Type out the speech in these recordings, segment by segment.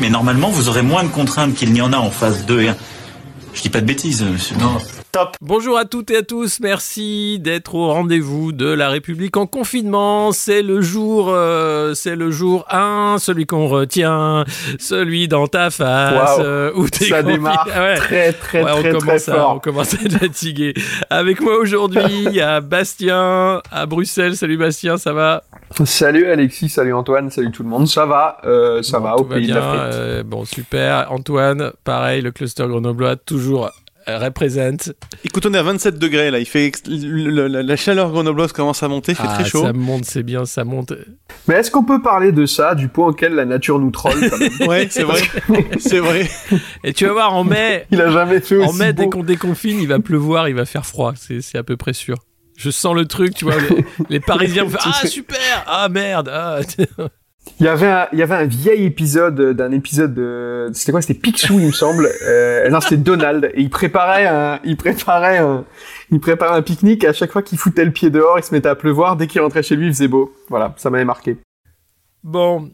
Mais normalement, vous aurez moins de contraintes qu'il n'y en a en phase 2 et 1. Je dis pas de bêtises, monsieur. Top. Bonjour à toutes et à tous, merci d'être au rendez-vous de la République en confinement. C'est le jour, euh, c'est le jour 1, celui qu'on retient, celui dans ta face. Wow. euh, où t'es Ça confiné. démarre Ah ouais. très très Ouais, on très très commence à, fort. on commence à être fatigué. Avec moi aujourd'hui, il y a Bastien à Bruxelles. Salut Bastien, ça va? Salut Alexis, salut Antoine, salut tout le monde. Ça va, euh, ça Bon, va tout au pays bien, de l'Afrique. euh, bon, super. Antoine, pareil, le cluster grenoblois toujours représente. Écoute, on est à 27 degrés là. Il fait ex- le- le- la, la chaleur grenobloise commence à monter. Il fait Ah, très chaud. Ça monte, c'est bien, ça monte. Mais est-ce qu'on peut parler de ça, du point auquel la nature nous troll quand même Ouais, c'est vrai. c'est vrai. Et tu vas voir, en mai, Il a jamais fait aussi en mai, dès qu'on déconfine, il va pleuvoir, il va faire froid. C'est c'est à peu près sûr. Je sens le truc, tu vois. Les, les Parisiens vont faire Ah, super Ah, merde ah. Il y avait un, il y avait un vieil épisode euh, d'un épisode de, c'était quoi, c'était Picsou, il me semble. Euh, non, c'était Donald. Et il préparait un, il préparait un, il préparait un pique-nique. À chaque fois qu'il foutait le pied dehors, il se mettait à pleuvoir. Dès qu'il rentrait chez lui, il faisait beau. Voilà, ça m'avait marqué. Bon.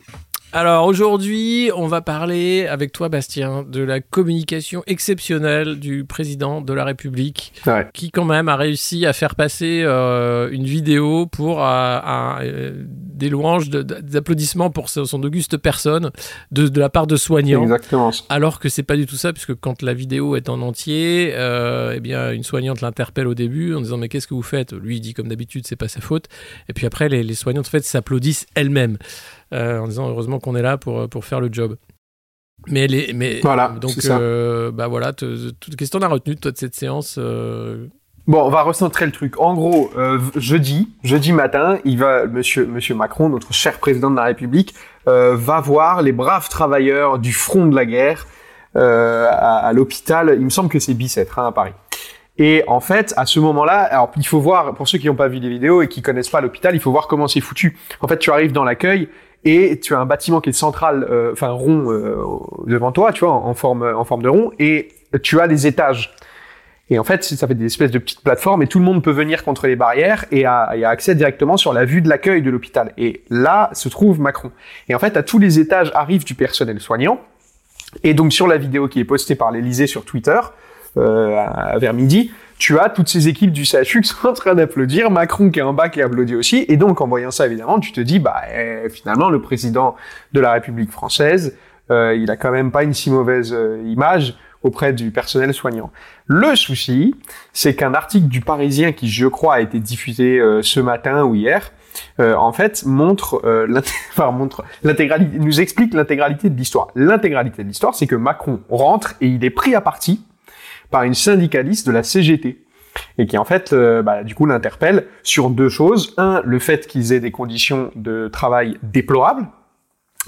Alors aujourd'hui, on va parler avec toi, Bastien, de la communication exceptionnelle du président de la République, Ouais. qui quand même a réussi à faire passer euh, une vidéo pour euh, un- euh, des louanges, de- de- des applaudissements pour son auguste personne de, de la part de soignants. exactement. Alors que c'est pas du tout ça, puisque quand la vidéo est en entier, eh bien une soignante l'interpelle au début en disant mais qu'est-ce que vous faites? Lui il dit comme d'habitude c'est pas sa faute. Et puis après les, les soignantes en fait s'applaudissent elles-mêmes en disant heureusement qu'on est là pour pour faire le job. Mais les mais Voilà, donc ça. euh, bah voilà qu'est-ce que t'en as retenu toi de cette séance euh, Bon, on va recentrer le truc. En gros, euh, jeudi, jeudi matin, il va, monsieur, monsieur Macron, notre cher président de la République, euh, va voir les braves travailleurs du front de la guerre euh, à, à l'hôpital. Il me semble que c'est Bicêtre, hein, à Paris. Et en fait, à ce moment-là, alors il faut voir, pour ceux qui n'ont pas vu les vidéos et qui connaissent pas l'hôpital, il faut voir comment c'est foutu. En fait, tu arrives dans l'accueil et tu as un bâtiment qui est central, euh, enfin rond euh, devant toi, tu vois, en forme, en forme de rond, et tu as des étages. Et en fait, ça fait des espèces de petites plateformes et tout le monde peut venir contre les barrières et a, et a accès directement sur la vue de l'accueil de l'hôpital. Et là se trouve Macron. Et en fait, à tous les étages arrive du personnel soignant. Et donc sur la vidéo qui est postée par l'Elysée sur Twitter, euh, à- vers midi, tu as toutes ces équipes du CHU qui sont en train d'applaudir, Macron qui est en bas qui applaudit aussi, et donc en voyant ça évidemment, tu te dis, bah eh, finalement le président de la République française, euh, il a quand même pas une si mauvaise euh, image auprès du personnel soignant. Le souci, c'est qu'un article du Parisien qui, je crois, a été diffusé euh, ce matin ou hier, euh, en fait, montre, euh, enfin, montre l'intégralité, nous explique l'intégralité de l'histoire. L'intégralité de l'histoire, c'est que Macron rentre et il est pris à partie par une syndicaliste de la CGT et qui en fait, euh, bah, du coup, l'interpelle sur deux choses. Un, le fait qu'ils aient des conditions de travail déplorables,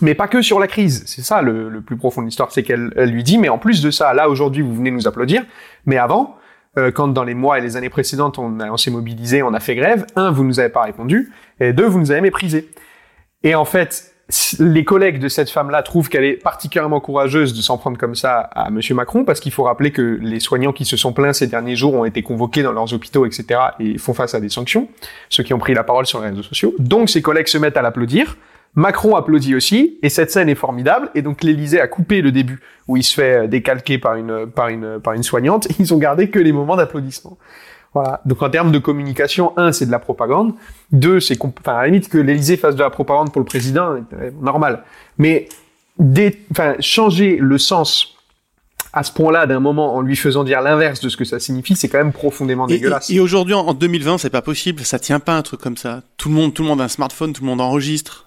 mais pas que sur la crise. C'est ça le, plus profond de l'histoire, c'est qu'elle elle lui dit, mais en plus de ça, là aujourd'hui, vous venez nous applaudir, mais avant, euh, quand dans les mois et les années précédentes, on, on s'est mobilisé, on a fait grève, un, vous nous avez pas répondu, et deux, vous nous avez méprisé. Et en fait, les collègues de cette femme-là trouvent qu'elle est particulièrement courageuse de s'en prendre comme ça à Monsieur Macron, parce qu'il faut rappeler que les soignants qui se sont plaints ces derniers jours ont été convoqués dans leurs hôpitaux, etc., et font face à des sanctions, ceux qui ont pris la parole sur les réseaux sociaux. Donc ses collègues se mettent à l'applaudir, Macron applaudit aussi, et cette scène est formidable, et donc l'Élysée a coupé le début, où il se fait décalquer par une, par une, par une soignante, ils ont gardé que les moments d'applaudissement. Voilà. Donc en termes de communication, un, c'est de la propagande. Deux, c'est qu'on- enfin à la limite que l'Élysée fasse de la propagande pour le président, euh, normal. Mais enfin changer le sens à ce point-là d'un moment en lui faisant dire l'inverse de ce que ça signifie, c'est quand même profondément Et, dégueulasse. et- et aujourd'hui, en en 2020, c'est pas possible. Ça tient pas un truc comme ça. Tout le monde, tout le monde a un smartphone, tout le monde enregistre.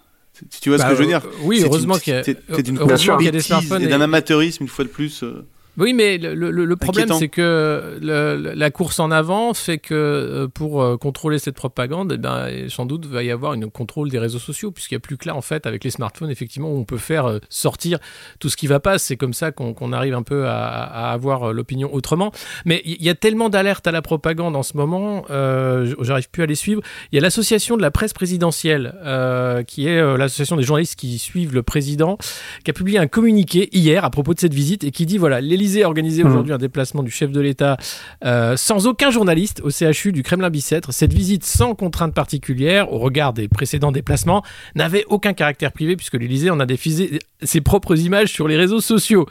Tu- vois Bah, ce que je veux dire? oui, heureusement qu'il y a- c'est- c'est une heureusement qu'il y a des smartphones et et- d'un amateurisme une fois de plus. euh. Oui, mais le, le- le problème, c'est que le- la course en avant fait que euh, pour euh, contrôler cette propagande, eh ben, sans doute va y avoir une contrôle des réseaux sociaux, puisqu'il n'y a plus que là, en fait, avec les smartphones, effectivement, où on peut faire euh, sortir tout ce qui va pas. C'est comme ça qu'on arrive un peu à, à avoir l'opinion autrement. Mais il y a tellement d'alertes à la propagande en ce moment, euh, j'arrive plus à les suivre. Il y a l'association de la presse présidentielle, qui est l'association des journalistes qui suivent le président, qui a publié un communiqué hier à propos de cette visite et qui dit voilà, l'Élysée a organisé Mhm. aujourd'hui un déplacement du chef de l'État euh, sans aucun journaliste au CHU du Kremlin-Bicêtre. Cette visite sans contrainte particulière, au regard des précédents déplacements, n'avait aucun caractère privé puisque l'Élysée en a diffusé ses propres images sur les réseaux sociaux.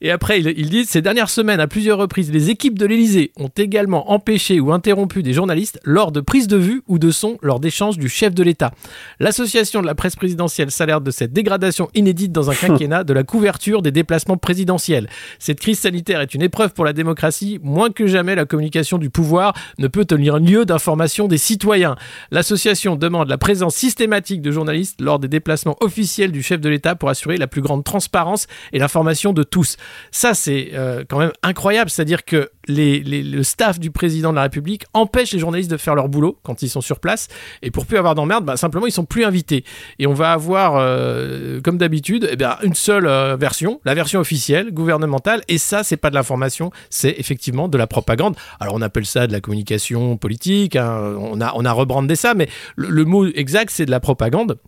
Et après, il, il dit ces dernières semaines, à plusieurs reprises, les équipes de l'Élysée ont également empêché ou interrompu des journalistes lors de prises de vue ou de son lors d'échanges du chef de l'État. L'association de la presse présidentielle s'alerte de cette dégradation inédite dans un quinquennat de la couverture des déplacements présidentiels. Cette crise sanitaire est une épreuve pour la démocratie. Moins que jamais, la communication du pouvoir ne peut tenir lieu d'information des citoyens. L'association demande la présence systématique de journalistes lors des déplacements officiels du chef de l'État pour assurer la plus grande transparence et l'information de tous. Ça, c'est euh, quand même incroyable. C'est-à-dire que le staff du président de la République empêche les journalistes de faire leur boulot quand ils sont sur place. Et pour plus avoir d'emmerde, bah, simplement, ils sont plus invités. Et on va avoir, euh, comme d'habitude, eh une seule euh, version, la version officielle, gouvernementale. Et ça, c'est pas de l'information, c'est effectivement de la propagande. Alors, on appelle ça de la communication politique. hein. On, a, rebrandé ça, mais le mot exact, c'est de la propagande.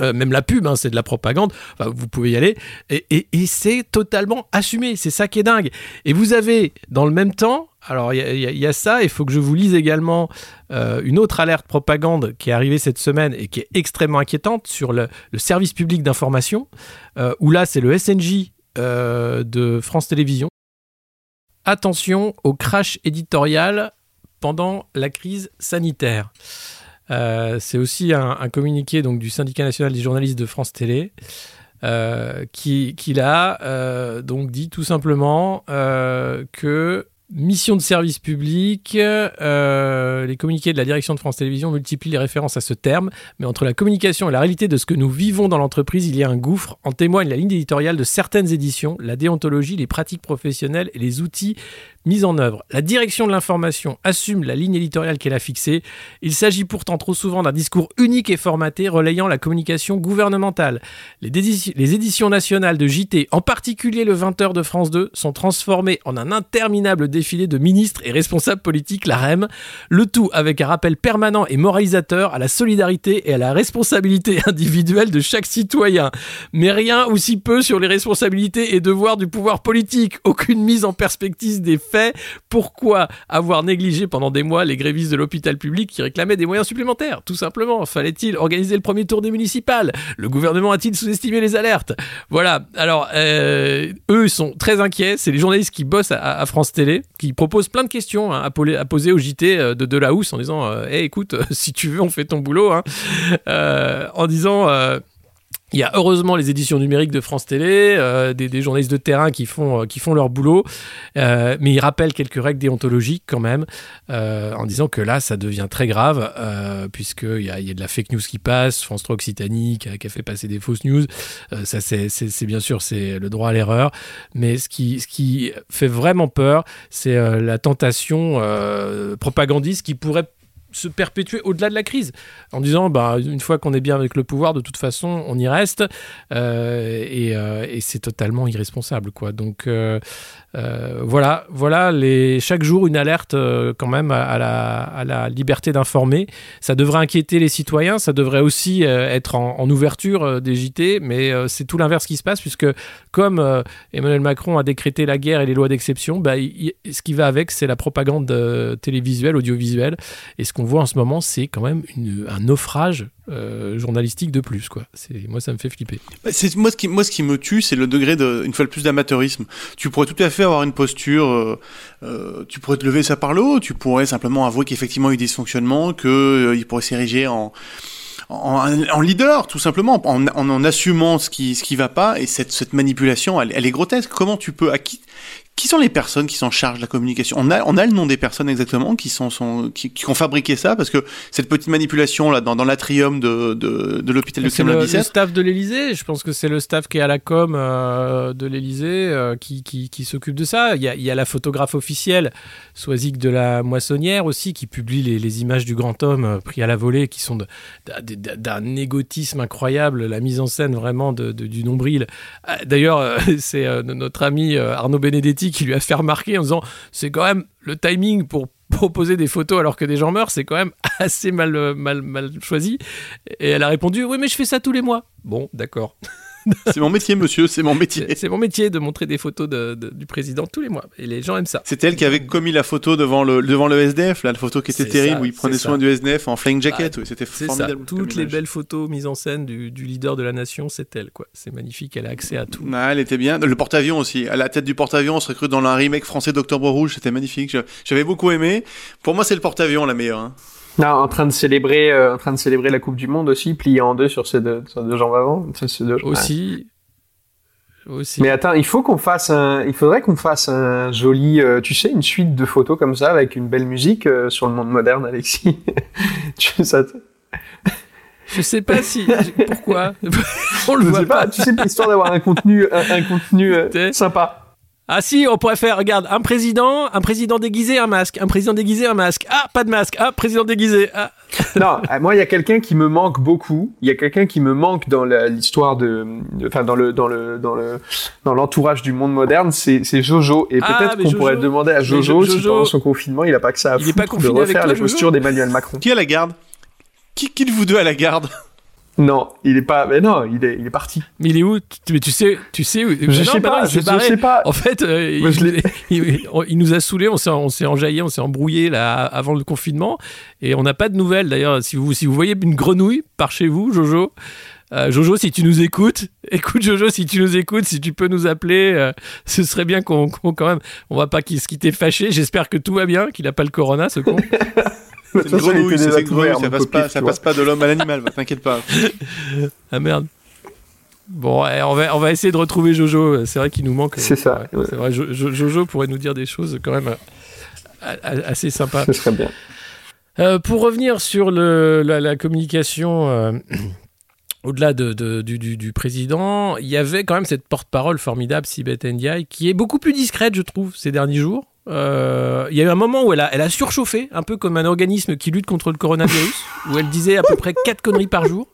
Euh, même la pub, hein, c'est de la propagande. Enfin, vous pouvez y aller. Et, c'est totalement assumé. C'est ça qui est dingue. Et vous avez, dans le même temps, alors il y, a- ça. Il faut que je vous lise également euh, une autre alerte propagande qui est arrivée cette semaine et qui est extrêmement inquiétante sur le, service public d'information, euh, où là, c'est le SNJ de France Télévisions. Attention au crash éditorial pendant la crise sanitaire. Euh, c'est aussi un, un communiqué du syndicat national des journalistes de France Télé euh, qui, qui euh, donc dit tout simplement que mission de service public, les communiqués de la direction de France Télévisions multiplient les références à ce terme, mais entre la communication et la réalité de ce que nous vivons dans l'entreprise, il y a un gouffre. En témoigne la ligne éditoriale de certaines éditions, la déontologie, les pratiques professionnelles et les outils mis en œuvre. La direction de l'information assume la ligne éditoriale qu'elle a fixée. Il s'agit pourtant trop souvent d'un discours unique et formaté relayant la communication gouvernementale. Les éditions nationales de JT, en particulier le 20h de France 2, sont transformées en un interminable défilé de ministres et responsables politiques, la REM, le tout avec un rappel permanent et moralisateur à la solidarité et à la responsabilité individuelle de chaque citoyen. Mais rien ou si peu sur les responsabilités et devoirs du pouvoir politique. Aucune mise en perspective des faits. Pourquoi avoir négligé pendant des mois les grévistes de l'hôpital public qui réclamaient des moyens supplémentaires Tout simplement? Fallait-il organiser le premier tour des municipales? Le gouvernement a-t-il sous-estimé les alertes? Voilà. Alors, euh, eux sont très inquiets. C'est les journalistes qui bossent à, France Télé, qui proposent plein de questions hein, à, poser au JT euh, de Delahousse en disant euh, Hey, écoute, si tu veux, on fait ton boulot. hein. En disant. Il y a heureusement les éditions numériques de France Télé, euh, des, journalistes de terrain qui font, euh, qui font leur boulot, euh, mais ils rappellent quelques règles déontologiques quand même, en disant que là, ça devient très grave, puisqu'il y a, y a de la fake news qui passe, France 3 Occitanie qui a, fait passer des fausses news, ça c'est bien sûr c'est le droit à l'erreur, mais ce qui, ce qui fait vraiment peur, c'est la tentation propagandiste qui pourrait se perpétuer au-delà de la crise en disant bah une fois qu'on est bien avec le pouvoir de toute façon on y reste. Euh, et, euh, et c'est totalement irresponsable quoi. Donc euh, euh, voilà voilà chaque jour une alerte euh, quand même à, la, liberté d'informer. Ça devrait inquiéter les citoyens ça devrait aussi euh, être en, ouverture des JT mais c'est tout l'inverse qui se passe puisque comme Emmanuel Macron a décrété la guerre et les lois d'exception bah, ce qui va avec c'est la propagande télévisuelle audiovisuelle. Et ce qu'on voit en ce moment, c'est quand même un naufrage euh, journalistique de plus. Quoi. C'est, moi, ça me fait flipper. Bah, C'est moi ce qui moi ce qui me tue, c'est le degré de une fois le plus d'amateurisme. Tu pourrais tout à fait avoir une posture, euh, euh, tu pourrais te lever ça par le haut, tu pourrais simplement avouer qu'effectivement il y a eu des dysfonctionnements, que pourrait s'ériger en en, leader, tout simplement, en, en, assumant ce qui ce qui va pas et cette cette manipulation, elle, est grotesque. Comment tu peux à qui sont les personnes qui s'en chargent de la communication? On a, on a le nom des personnes exactement qui sont, sont qui, qui ont fabriqué ça parce que cette petite manipulation là dans, dans l'atrium de, de, de l'hôpital de C'est Kremlin le, 17. le staff de l'Elysée. Je pense que c'est le staff qui est à la com euh, de l'Elysée euh, qui, qui, qui s'occupe de ça. Il y, a, il y a la photographe officielle, Soisic de la Moissonnière aussi, qui publie les, les images du grand homme euh, pris à la volée, qui sont d'un- égotisme incroyable. La mise en scène vraiment de, de- du nombril. Ah, D'ailleurs, c'est notre ami Arnaud Benedetti qui lui a fait remarquer en disant c'est quand même le timing pour proposer des photos alors que des gens meurent, c'est quand même assez mal, euh, mal, mal choisi. Et elle a répondu Oui, mais je fais ça tous les mois. Bon, d'accord. C'est mon métier, monsieur, c'est mon métier. C'est c'est mon métier de montrer des photos de- de- du président tous les mois. Et les gens aiment ça. C'était elle qui avait commis la photo devant le, devant le SDF, là, la photo qui était C'est terrible ça, où il prenait c'est soin ça. du SDF en flying jacket. oui, c'était C'est ça. formidable. Toutes les belles photos mises en scène du, du leader de la nation, c'est elle. quoi. C'est magnifique. Elle a accès à tout. Ah, elle était bien. Le porte-avions aussi. À la tête du porte-avions, on se recrute dans un remake français d'Octobre Rouge. C'était magnifique. J'avais beaucoup aimé. Pour moi, c'est le porte-avions la meilleure. hein. Non, en train de célébrer, euh, en train de célébrer la Coupe du Monde aussi, plié en deux sur ces deux, sur deux jambes avant. Ça, c'est deux- Aussi. Aussi. Mais attends, il faut qu'on fasse un, il faudrait qu'on fasse un joli, euh, tu sais, une suite de photos comme ça avec une belle musique euh, sur le monde moderne, Alexis. tu ça, te- Je sais pas si. Pourquoi On le je voit sais pas, tu sais, histoire d'avoir un contenu, un, un contenu euh, sympa. Ah si, on pourrait faire, regarde, un président, un président déguisé, un masque, un président déguisé, un masque. Ah, pas de masque. Ah, président déguisé. Ah. Non, euh, moi, il y a quelqu'un qui me manque beaucoup. Il y a quelqu'un qui me manque dans la- l'histoire de, de- enfin, dans le, dans le, dans le, dans l'entourage du monde moderne. C'est, Jojo. Et Ah, peut-être qu'on Jojo. pourrait demander à Jojo, Jo- si pendant son confinement, il a pas que ça à Il est foutre pas de confiné avec refaire toi, les Jojo postures d'Emmanuel Macron. Qui a la garde? Qui, qui de vous deux a la garde? Non, il est pas, mais non, il est, il est parti. Mais il est où? Tu- Mais tu sais, tu sais où? Je Non, sais bah pas, non, je, je sais pas. En fait, euh, il, nous a saoulés, on s'est, on s'est enjaillé, on s'est embrouillé là avant le confinement, et on n'a pas de nouvelles. D'ailleurs, si vous, si vous voyez une grenouille par chez vous, Jojo, euh, Jojo, si tu nous écoutes, écoute Jojo, si tu nous écoutes, si tu peux nous appeler, euh, ce serait bien qu'on, qu'on- quand même, on va pas qu'il se quitte fâché. J'espère que tout va bien, qu'il a pas le corona, ce con. C'est une grenouille, c'est une grenouille, ça passe pas, ça tu passe pas de l'homme à l'animal, t'inquiète pas. ah merde. Bon, eh, on va, on va essayer de retrouver Jojo. C'est vrai qu'il nous manque. C'est ça, Ouais, ouais. C'est vrai, Jo- Jo- Jojo pourrait nous dire des choses quand même euh, assez sympas. Ce serait bien. Euh, pour revenir sur le, la, la communication, euh, au-delà de, de- du, du- du président, il y avait quand même cette porte-parole formidable, Sibeth Ndiaye, qui est beaucoup plus discrète, je trouve, ces derniers jours. Euh, il y a eu un moment où elle a, surchauffé, un peu comme un organisme qui lutte contre le coronavirus, où elle disait à peu près quatre conneries par jour.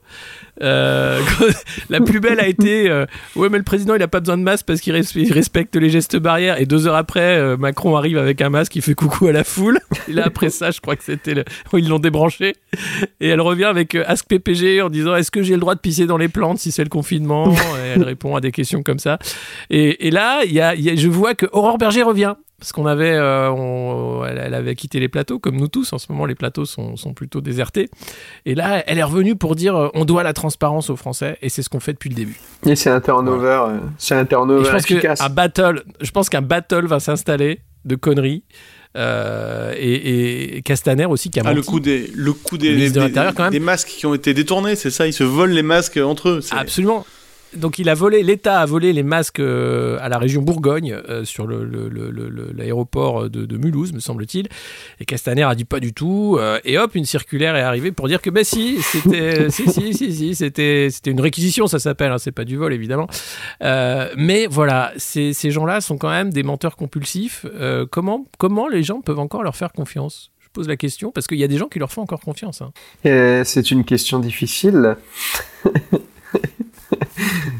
Euh, la plus belle a été euh, ouais mais le président il a pas besoin de masque parce qu'il res- il respecte les gestes barrières. Et deux heures après euh, Macron arrive avec un masque il fait coucou à la foule. Et là après ça je crois que c'était le... ils l'ont débranché. Et elle revient avec Ask PPG en disant est-ce que j'ai le droit de pisser dans les plantes si c'est le confinement? Et elle répond à des questions comme ça. Et, là je vois que Aurore Berger revient parce qu'on avait, euh, on- elle, elle avait quitté les plateaux, comme nous tous. En ce moment, les plateaux sont, sont plutôt désertés. Et là, elle est revenue pour dire, euh, on doit la transparence aux Français, et c'est ce qu'on fait depuis le début. Et c'est un turnover, euh, c'est un turnover je pense efficace. qu'un battle, je pense qu'un battle va s'installer de conneries. Euh, et, et Castaner aussi qui a Ah, le coup des, le coup des, Le ministre de des- l'Intérieur, quand même. des masques qui ont été détournés, c'est ça, ils se volent les masques entre eux. Absolument. Donc il a volé, l'État a volé les masques euh, à la région Bourgogne euh, sur le- le- le- le- le- l'aéroport de, de Mulhouse, me semble-t-il. Et Castaner a dit pas du tout. euh, et hop, une circulaire est arrivée pour dire que ben si, c'était, si, si, si, si, c'était, c'était une réquisition, ça s'appelle. hein, c'est pas du vol évidemment. Euh, mais voilà, ces, ces gens-là sont quand même des menteurs compulsifs. Euh, comment, comment les gens peuvent encore leur faire confiance? Je pose la question parce qu'il y a des gens qui leur font encore confiance. hein. Euh, c'est une question difficile.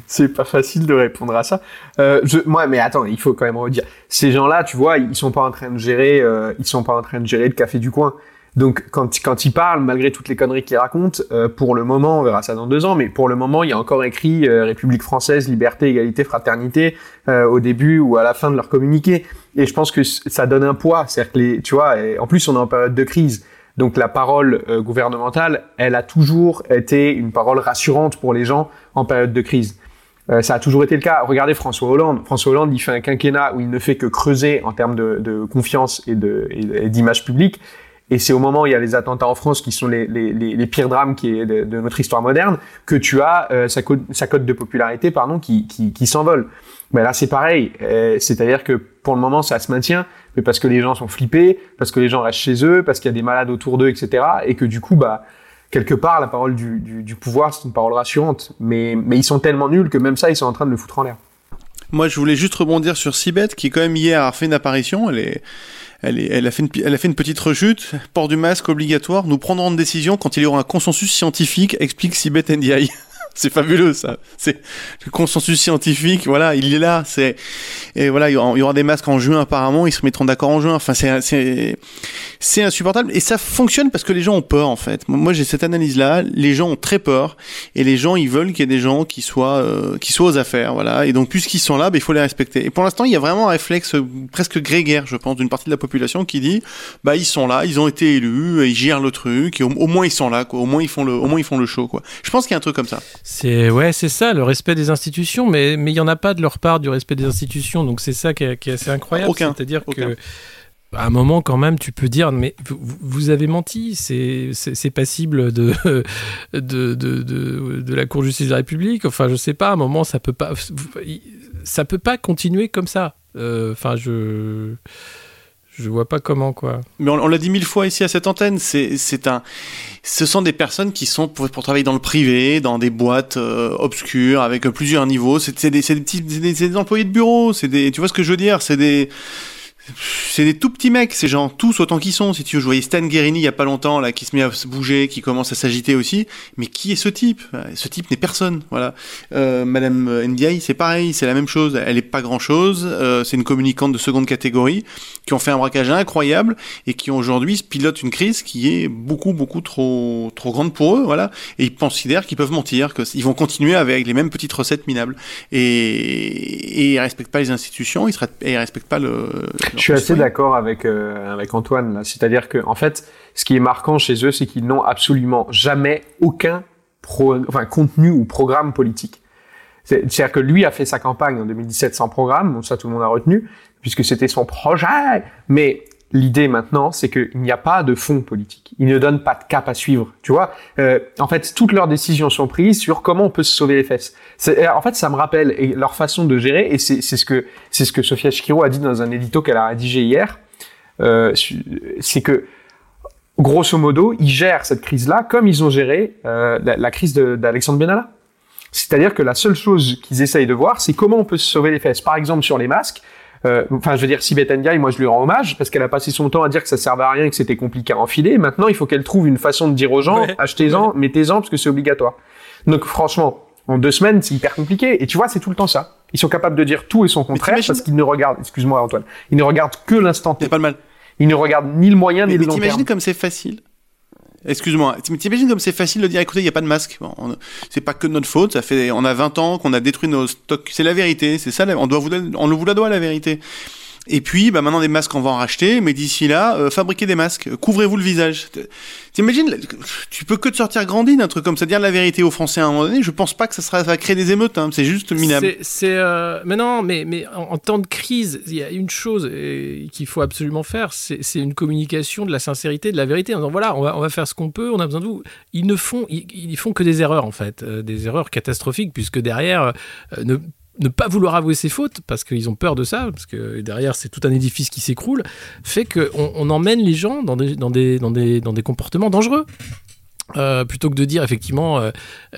c'est pas facile de répondre à ça. Euh, je, moi, mais attends, il faut quand même redire. Ces gens-là, tu vois, ils sont pas en train de gérer, euh, ils sont pas en train de gérer le café du coin. Donc, quand, quand ils parlent, malgré toutes les conneries qu'ils racontent, euh, pour le moment, on verra ça dans deux ans, mais pour le moment, il y a encore écrit euh, République française, liberté, égalité, fraternité euh, au début ou à la fin de leur communiqué. Et je pense que ça donne un poids. C'est-à-dire que les, tu vois, et en plus, on est en période de crise. Donc la parole euh, gouvernementale, elle a toujours été une parole rassurante pour les gens en période de crise. Euh, ça a toujours été le cas. Regardez François Hollande. François Hollande, il fait un quinquennat où il ne fait que creuser en termes de, de confiance et d'image publique. Et c'est au moment où il y a les attentats en France qui sont les, les, les, pires drames qui est de, de, notre histoire moderne que tu as euh, sa, cote, sa cote de popularité pardon qui, qui, qui s'envole. Ben là c'est pareil, euh, c'est-à-dire que pour le moment ça se maintient, mais parce que les gens sont flippés, parce que les gens restent chez eux, parce qu'il y a des malades autour d'eux, etc. Et que du coup bah quelque part la parole du, pouvoir c'est une parole rassurante, mais ils sont tellement nuls que même ça ils sont en train de le foutre en l'air. Moi, je voulais juste rebondir sur Sibeth, qui quand même hier a fait une apparition. Elle a fait une petite rechute. Port du masque obligatoire. Nous prendrons une décision quand il y aura un consensus scientifique, explique Sibeth Ndiaye. c'est fabuleux ça. C'est le consensus scientifique. Voilà, il est là. C'est et voilà, il y, aura, des masques en juin apparemment. Ils se mettront d'accord en juin. Enfin, c'est c'est insupportable et ça fonctionne parce que les gens ont peur en fait. Moi, j'ai cette analyse là. Les gens ont très peur et les gens ils veulent qu'il y ait des gens qui soient euh, qui soient aux affaires. Voilà. Et donc puisqu'ils sont là, ben, il faut les respecter. Et pour l'instant, il y a vraiment un réflexe presque grégaire, je pense, d'une partie de la population qui dit bah ils sont là, ils ont été élus, ils gèrent le truc. Au, au moins ils sont là. Quoi. Au moins ils font le au moins ils font le show. Quoi. Je pense qu'il y a un truc comme ça. C'est ouais, c'est ça, le respect des institutions, mais mais il y en a pas de leur part du respect des institutions, donc c'est ça qui est, qui est, assez incroyable. C'est-à-dire que à un moment quand même, tu peux dire, mais vous, vous avez menti, c'est passible de de, de, de, de, la Cour de justice de la République. Enfin, je sais pas, à un moment, ça peut pas, ça peut pas continuer comme ça. Euh, enfin, je je vois pas comment quoi. Mais on, l'a dit mille fois ici à cette antenne, c'est un, ce sont des personnes qui sont pour, pour, travailler dans le privé, dans des boîtes euh, obscures avec plusieurs niveaux. C'est des, des, des, des, employés de bureau. C'est des, tu vois ce que je veux dire? C'est des c'est des tout petits mecs, ces gens, tous autant qu'ils sont. Si tu veux, je voyais Stan Guerini il y a pas longtemps, là, qui se met à se bouger, qui commence à s'agiter aussi. Mais qui est ce type? Ce type n'est personne, voilà. Euh, Madame Ndiaye, c'est pareil, c'est la même chose. Elle est pas grand chose. Euh, c'est une communicante de seconde catégorie qui ont fait un braquage incroyable et qui aujourd'hui pilotent une crise qui est beaucoup, beaucoup trop, trop grande pour eux, voilà. Et ils considèrent qu'ils peuvent mentir, qu'ils vont continuer avec les mêmes petites recettes minables. Et, et ils respectent pas les institutions, ils, ils respectent pas le je suis assez d'accord avec euh, avec Antoine là. C'est-à-dire que en fait, ce qui est marquant chez eux, c'est qu'ils n'ont absolument jamais aucun pro, enfin contenu ou programme politique. C'est-à-dire que lui a fait sa campagne en 2017 sans programme, ça tout le monde a retenu, puisque c'était son projet. Mais l'idée maintenant, c'est qu'il n'y a pas de fond politique. Ils ne donnent pas de cap à suivre. Tu vois, euh, en fait, toutes leurs décisions sont prises sur comment on peut se sauver les fesses. En fait, ça me rappelle leur façon de gérer, et c'est ce que c'est ce que Sophia Shkiro a dit dans un édito qu'elle a rédigé hier. Euh, c'est que grosso modo, ils gèrent cette crise-là comme ils ont géré euh, la, la, crise d'Alexandre Benalla. C'est-à-dire que la seule chose qu'ils essayent de voir, c'est comment on peut se sauver les fesses. Par exemple, sur les masques, euh, enfin, je veux dire, Sibeth Ndiaye, moi, je lui rends hommage parce qu'elle a passé son temps à dire que ça servait à rien et que c'était compliqué à enfiler. Maintenant, il faut qu'elle trouve une façon de dire aux gens, achetez-en, mettez-en parce que c'est obligatoire. Donc, franchement, en deux semaines, c'est hyper compliqué. Et tu vois, c'est tout le temps ça. Ils sont capables de dire tout et son contraire parce qu'ils ne regardent, excuse-moi Antoine, ils ne regardent que l'instant T. pas le mal. Ils ne regardent ni le moyen mais, ni le long terme. T'imagines comme c'est facile Excuse-moi, t'imagines comme c'est facile de dire écoutez, il n'y a pas de masque. C'est pas que de notre faute, ça fait on a 20 ans qu'on a détruit nos stocks, c'est la vérité, c'est ça on doit vous on vous la doit la vérité. Et puis, bah maintenant des masques, on va en racheter, mais d'ici là, euh, fabriquez des masques, couvrez-vous le visage. T'imagines, tu peux que te sortir grandi d'un truc comme ça, dire la vérité aux Français à un moment donné. Je pense pas que ça, sera, va créer des émeutes, hein, c'est juste minable. C'est, euh, mais non, mais, en, temps de crise, il y a une chose euh, qu'il faut absolument faire, c'est, une communication de la sincérité, de la vérité. En disant voilà, on va, on va faire ce qu'on peut, on a besoin de vous. Ils ne font, ils, font que des erreurs en fait, des erreurs catastrophiques, puisque derrière, ne ne pas vouloir avouer ses fautes, parce qu'ils ont peur de ça, parce que derrière c'est tout un édifice qui s'écroule, fait qu'on on emmène les gens dans des comportements dangereux. Euh, plutôt que de dire effectivement euh,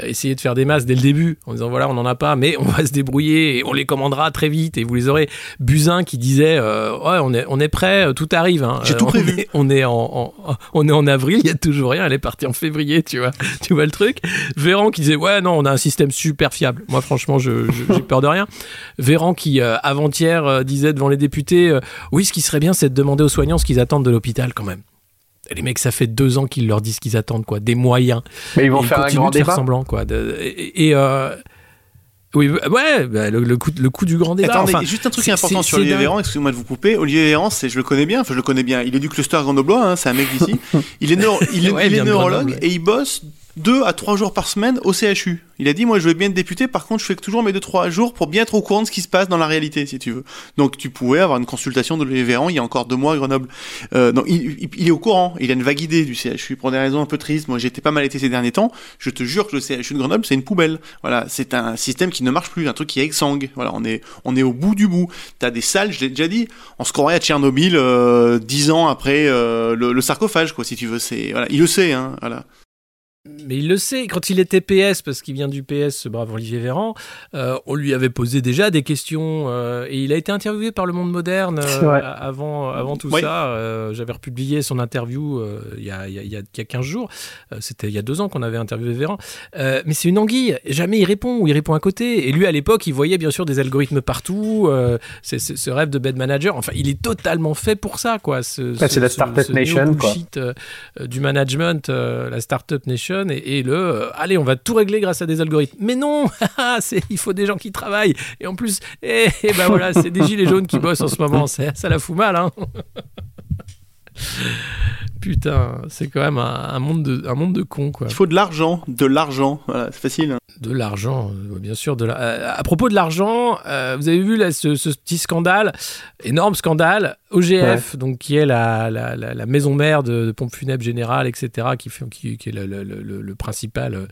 essayer de faire des masses dès le début en disant voilà on n'en a pas mais on va se débrouiller et on les commandera très vite. Et vous les aurez. Buzyn qui disait euh, ouais on est on est prêt tout arrive hein. j'ai tout prévu on est, on est en, on est en avril il y a toujours rien elle est partie en février tu vois. Tu vois le truc. Véran qui disait ouais non on a un système super fiable. Moi franchement je, j'ai peur de rien. Véran qui avant-hier disait devant les députés oui ce qui serait bien c'est de demander aux soignants ce qu'ils attendent de l'hôpital quand même les mecs, ça fait deux ans qu'ils leur disent qu'ils attendent quoi, des moyens. Mais ils vont faire un grand de faire semblant quoi. et, euh, oui, ouais, bah, le, coup, le coup du grand débat. Attendez, juste un truc important sur Olivier Véran, excusez-moi de vous couper. Olivier Véran, je le connais bien, enfin je le connais bien. Il est du cluster grenoblois, hein, c'est un mec d'ici. Il est, il est, il est neurologue et il bosse deux à trois jours par semaine au CHU. Il a dit, moi, je veux bien être député, par contre, je fais toujours mes deux, trois jours pour bien être au courant de ce qui se passe dans la réalité, si tu veux. Donc, tu pouvais avoir une consultation de Véran il y a encore deux mois à Grenoble. Euh, il, il, est au courant, il a une vague idée du CHU pour des raisons un peu tristes. Moi, j'étais pas mal été ces derniers temps. Je te jure que le CHU de Grenoble, c'est une poubelle. Voilà, c'est un système qui ne marche plus, un truc qui est exsangue. Voilà, on est, on est au bout du bout. T'as des salles, je l'ai déjà dit, on se croirait à Tchernobyl euh, dix ans après euh, le, le, sarcophage, quoi, si tu veux. C'est, voilà, il le sait, hein, voilà mais il le sait, quand il était PS, parce qu'il vient du PS, ce brave Olivier Véran, euh, on lui avait posé déjà des questions euh, et il a été interviewé par Le Monde Moderne euh, avant, avant tout ça. J'avais republié son interview il y, a, il, y a, il, 15 jours. C'était il y a deux ans qu'on avait interviewé Véran. mais c'est une anguille. Jamais il répond ou il répond à côté. Et lui, à l'époque, il voyait bien sûr des algorithmes partout. c'est ce rêve de bed manager. Enfin, il est totalement fait pour ça, quoi. c'est la Startup Nation, quoi. du management, la Startup Nation et, le euh, allez, on va tout régler grâce à des algorithmes. Mais non, c'est il faut des gens qui travaillent. Et en plus, et, eh, ben voilà, c'est des gilets jaunes qui bossent en ce moment. Ça la fout mal, hein. Putain, c'est quand même un, monde de, un monde de cons, quoi. Il faut de l'argent, de l'argent, voilà, c'est facile. Hein. De l'argent, euh, bien sûr. De la... Euh, à propos de l'argent, vous avez vu là, ce, petit scandale, énorme scandale, OGF, donc qui est la, la, la, maison mère de, pompes funèbres générales, etc., qui, fait, qui, qui est le, le, le, principal euh,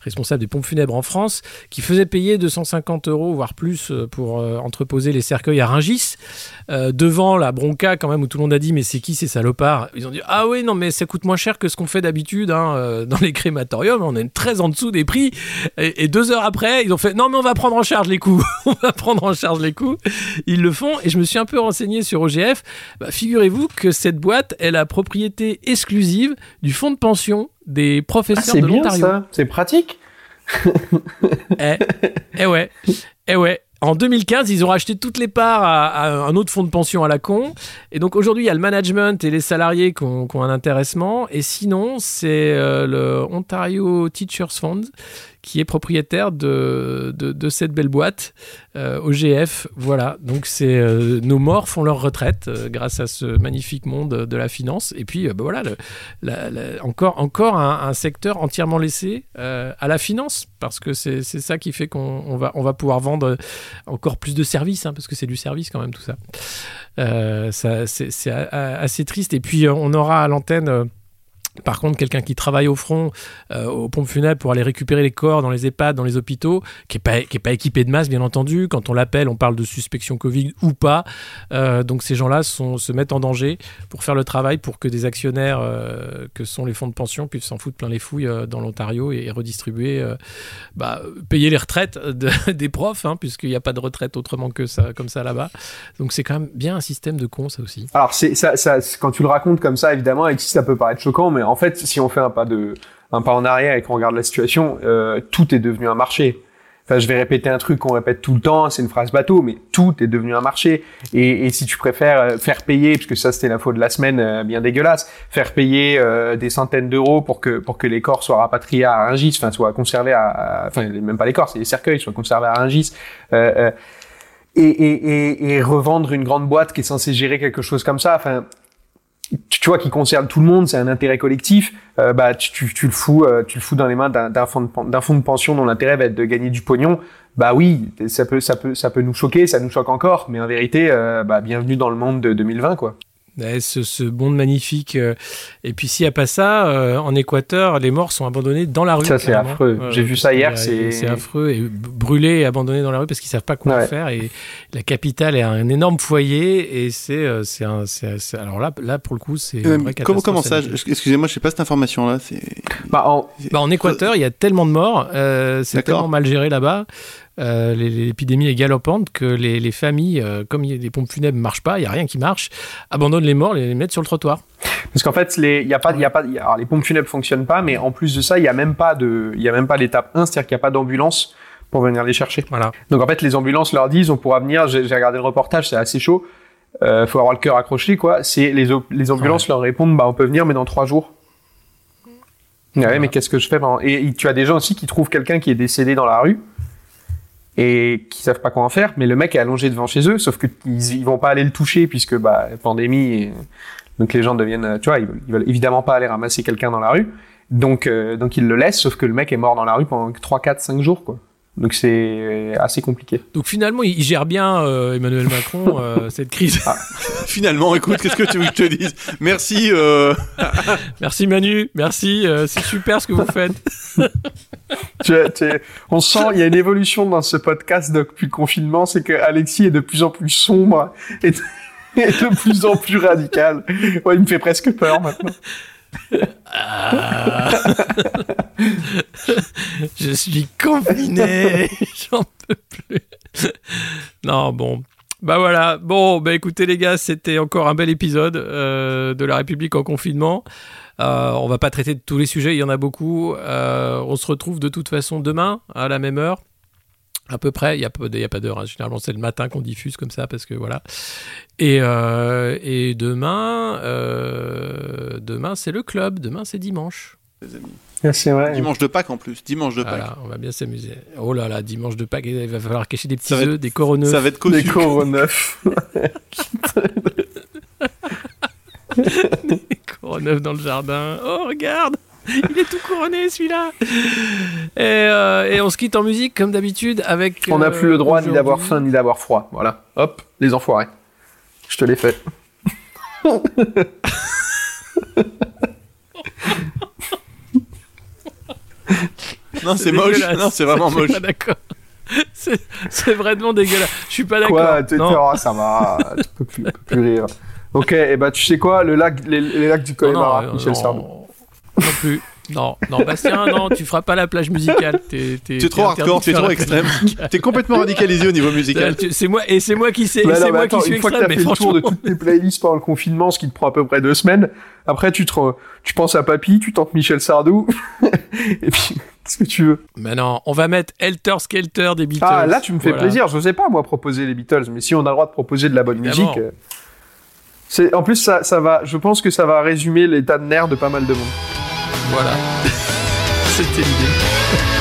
responsable des pompes funèbres en France, qui faisait payer 250 euros, voire plus, euh, pour euh, entreposer les cercueils à Ringis, devant la bronca quand même, où tout le monde a dit, mais c'est qui ces salopards? Ils ont dit, ah oui, non, mais ça coûte moins cher que ce qu'on fait d'habitude hein, dans les crématoriums, on est très en dessous des prix. Et, et, deux heures après, ils ont fait, non, mais on va prendre en charge les coûts, on va prendre en charge les coûts. Ils le font, et je me suis un peu renseigné sur OGF, bah, figurez-vous que cette boîte est la propriété exclusive du fonds de pension des professeurs ah, de l'Ontario. C'est pratique. eh, eh ouais, eh ouais. En 2015, ils ont racheté toutes les parts à, un autre fonds de pension à la con. Et donc aujourd'hui, il y a le management et les salariés qui ont, un intéressement. Et sinon, c'est euh, le Ontario Teachers Fund qui est propriétaire de, de, cette belle boîte, euh, OGF. Voilà, donc c'est euh, nos morts font leur retraite euh, grâce à ce magnifique monde de la finance. Et puis, bah voilà, encore, encore un, secteur entièrement laissé à la finance, parce que c'est ça qui fait qu'on va, on va pouvoir vendre encore plus de services, hein, parce que c'est du service quand même tout ça. ça c'est assez triste. Et puis, on aura à l'antenne par contre, quelqu'un qui travaille au front, euh, aux pompes funèbres pour aller récupérer les corps dans les EHPAD, dans les hôpitaux, qui n'est pas, pas équipé de masque, bien entendu. Quand on l'appelle, on parle de suspicion Covid ou pas. Euh, donc ces gens-là se mettent en danger pour faire le travail pour que des actionnaires, euh, que sont les fonds de pension, puissent s'en foutre plein les fouilles dans l'Ontario et, redistribuer, bah, payer les retraites des profs, hein, puisqu'il n'y a pas de retraite autrement que ça, comme ça là-bas. Donc c'est quand même bien un système de cons, ça aussi. Alors quand tu le racontes comme ça, évidemment, et ça peut paraître choquant, mais en fait, si on fait un pas de un pas en arrière et qu'on regarde la situation, euh, tout est devenu un marché. Enfin, je vais répéter un truc qu'on répète tout le temps, c'est une phrase bateau, mais tout est devenu un marché. Et, et si tu préfères euh, faire payer, puisque ça c'était la faute de la semaine euh, bien dégueulasse, faire payer euh, des centaines d'euros pour que pour que les corps soient rapatriés à Rungis, enfin soient conservés à, enfin même pas les corps, c'est les cercueils soient conservés à Rungis. Euh, et, et, et, revendre une grande boîte qui est censée gérer quelque chose comme ça. Enfin, tu vois, qui concerne tout le monde, c'est un intérêt collectif, euh, bah tu, tu, le fous, euh, tu le fous dans les mains d'un fonds de, fonds de pension dont l'intérêt va être de gagner du pognon. Bah oui, ça peut, ça peut, ça peut nous choquer, ça nous choque encore, mais en vérité, euh, bah bienvenue dans le monde de 2020, quoi ce, ce monde magnifique. Euh, et puis s'il n'y a pas ça, euh, en Équateur, les morts sont abandonnés dans la rue. Ça c'est affreux. J'ai vu ça hier. C'est affreux et brûlés et abandonnés dans la rue parce qu'ils savent pas quoi faire. Et la capitale est un énorme foyer et c'est euh, c'est un alors là là pour le coup c'est comment comment ça Excusez-moi, je sais pas cette information là. Bah en... Bah, en Équateur, il y a tellement de morts, c'est tellement mal géré là-bas. Euh, l'épidémie est galopante, que les, familles, euh, comme les pompes funèbres ne marchent pas, il n'y a rien qui marche, abandonnent les morts, les, les mettent sur le trottoir. Parce qu'en fait, les, y a pas, y a pas, alors les pompes funèbres fonctionnent pas, mais en plus de ça, il n'y a même pas il l'étape 1, c'est-à-dire qu'il n'y a pas d'ambulance pour venir les chercher. Voilà. Donc en fait, les ambulances leur disent, on pourra venir, j'ai regardé le reportage, c'est assez chaud, euh, faut avoir le cœur accroché, quoi. C'est les, les ambulances leur répondent, bah on peut venir, mais dans trois jours. Ouais, mais qu'est-ce que je fais Et tu as des gens aussi qui trouvent quelqu'un qui est décédé dans la rue et qui savent pas quoi en faire. Mais le mec est allongé devant chez eux, sauf qu'ils ils vont pas aller le toucher puisque bah pandémie, donc les gens deviennent, tu vois, ils veulent, veulent évidemment pas aller ramasser quelqu'un dans la rue. Donc, euh, donc il le laisse, sauf que le mec est mort dans la rue pendant 3, 4, 5 jours, quoi. Donc c'est assez compliqué. Donc finalement, il gère bien euh, Emmanuel Macron euh, cette crise. Ah. Finalement, écoute, qu'est-ce que tu veux que je te dise? Merci. Euh... merci Manu, merci, euh, c'est super ce que vous faites. tu, tu, on sent, il y a une évolution dans ce podcast depuis le confinement, c'est que Alexis est de plus en plus sombre et de, et de plus en plus radical. Ouais, il me fait presque peur maintenant. Ah. je suis confiné, j'en peux plus. non, bon. Bah voilà, bon, bah écoutez les gars, c'était encore un bel épisode euh, de La République en confinement. Euh, on va pas traiter de tous les sujets, il y en a beaucoup. Euh, on se retrouve de toute façon demain à la même heure. À peu près, il n'y a pas, y a pas d'heure. Hein. Généralement, c'est le matin qu'on diffuse comme ça parce que voilà. Et, euh, et demain, euh, demain c'est le club. Demain, c'est dimanche. Les amis. Ah, vrai. Dimanche de Pâques en plus. Dimanche de Pâques. Voilà, on va bien s'amuser. Oh là là, dimanche de Pâques, il va falloir cacher des petits œufs, des coroneux. Ça va être Des cossu. coroneufs. des coroneux dans le jardin. Oh, regarde il est tout couronné celui-là. Et, euh, et, on se quitte en musique comme d'habitude avec. On n'a plus le droit euh, ni d'avoir faim ni d'avoir froid. Voilà. Hop, les enfoirés. Je te l'ai fait. non, c'est moche. Non, c'est vraiment Je suis moche. pas d'accord. C'est c'est vraiment dégueulasse. Je suis pas d'accord. Quoi t'es- Non. oh, Ça va. tu peux plus, peux plus rire. Ok, et bah tu sais quoi, le lac, les, les lacs du Connemara, non, Michel non, Sardou. Non plus. Non, non, Bastien, non, tu feras pas la plage musicale. T'es t'es- T'es trop hardcore, t'es trop extrême. T'es complètement radicalisé au niveau musical. Tu- C'est moi et c'est moi qui sais, Bah c'est non, mais moi attends, qui suis une fois que t'as fait le tour de toutes tes playlists pendant le confinement, ce qui te prend à peu près deux semaines, après tu te, tu penses à Papy, tu tentes Michel Sardou, et puis qu'est-ce que tu veux? Mais non, on va mettre Helter Skelter des Beatles. Ah là tu me fais Voilà. plaisir, je sais pas moi proposer les Beatles, mais si on a le droit de proposer de la bonne Évidemment. musique, euh, c'est en plus ça, ça va, je pense que ça va résumer l'état de nerfs de pas mal de monde. Voilà. C'était l'idée.